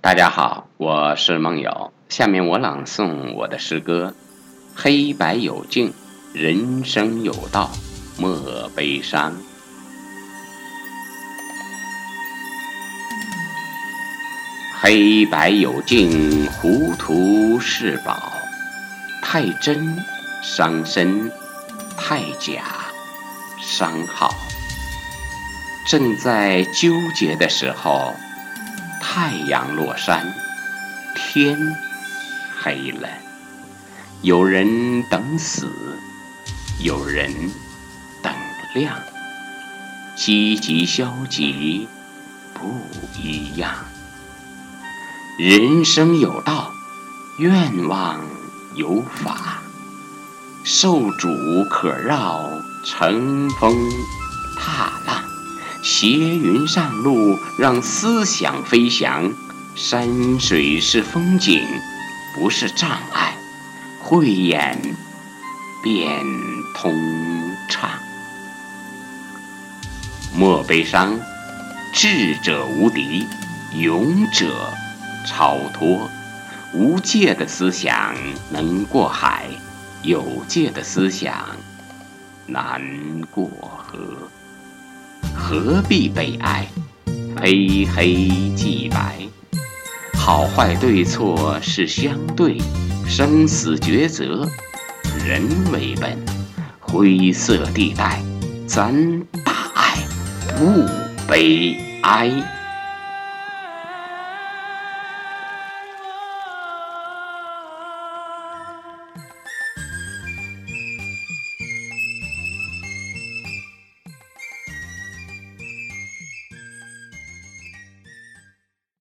大家好，我是梦友。下面我朗诵我的诗歌：黑白有境，人生有道，莫悲伤。黑白有境，糊涂是宝。太真伤身，太假伤好。正在纠结的时候，太阳落山，天黑了。有人等死，有人等亮。积极消极不一样。人生有道，愿望有法，受主可绕，乘风踏浪，斜云上路，让思想飞翔。山水是风景，不是障碍，慧眼便通畅。莫悲伤，智者无敌，勇者。超脱无界的思想能过海，有界的思想难过河。何必悲哀？非黑即白，好坏对错是相对，生死抉择人为本。灰色地带，咱大爱不悲哀。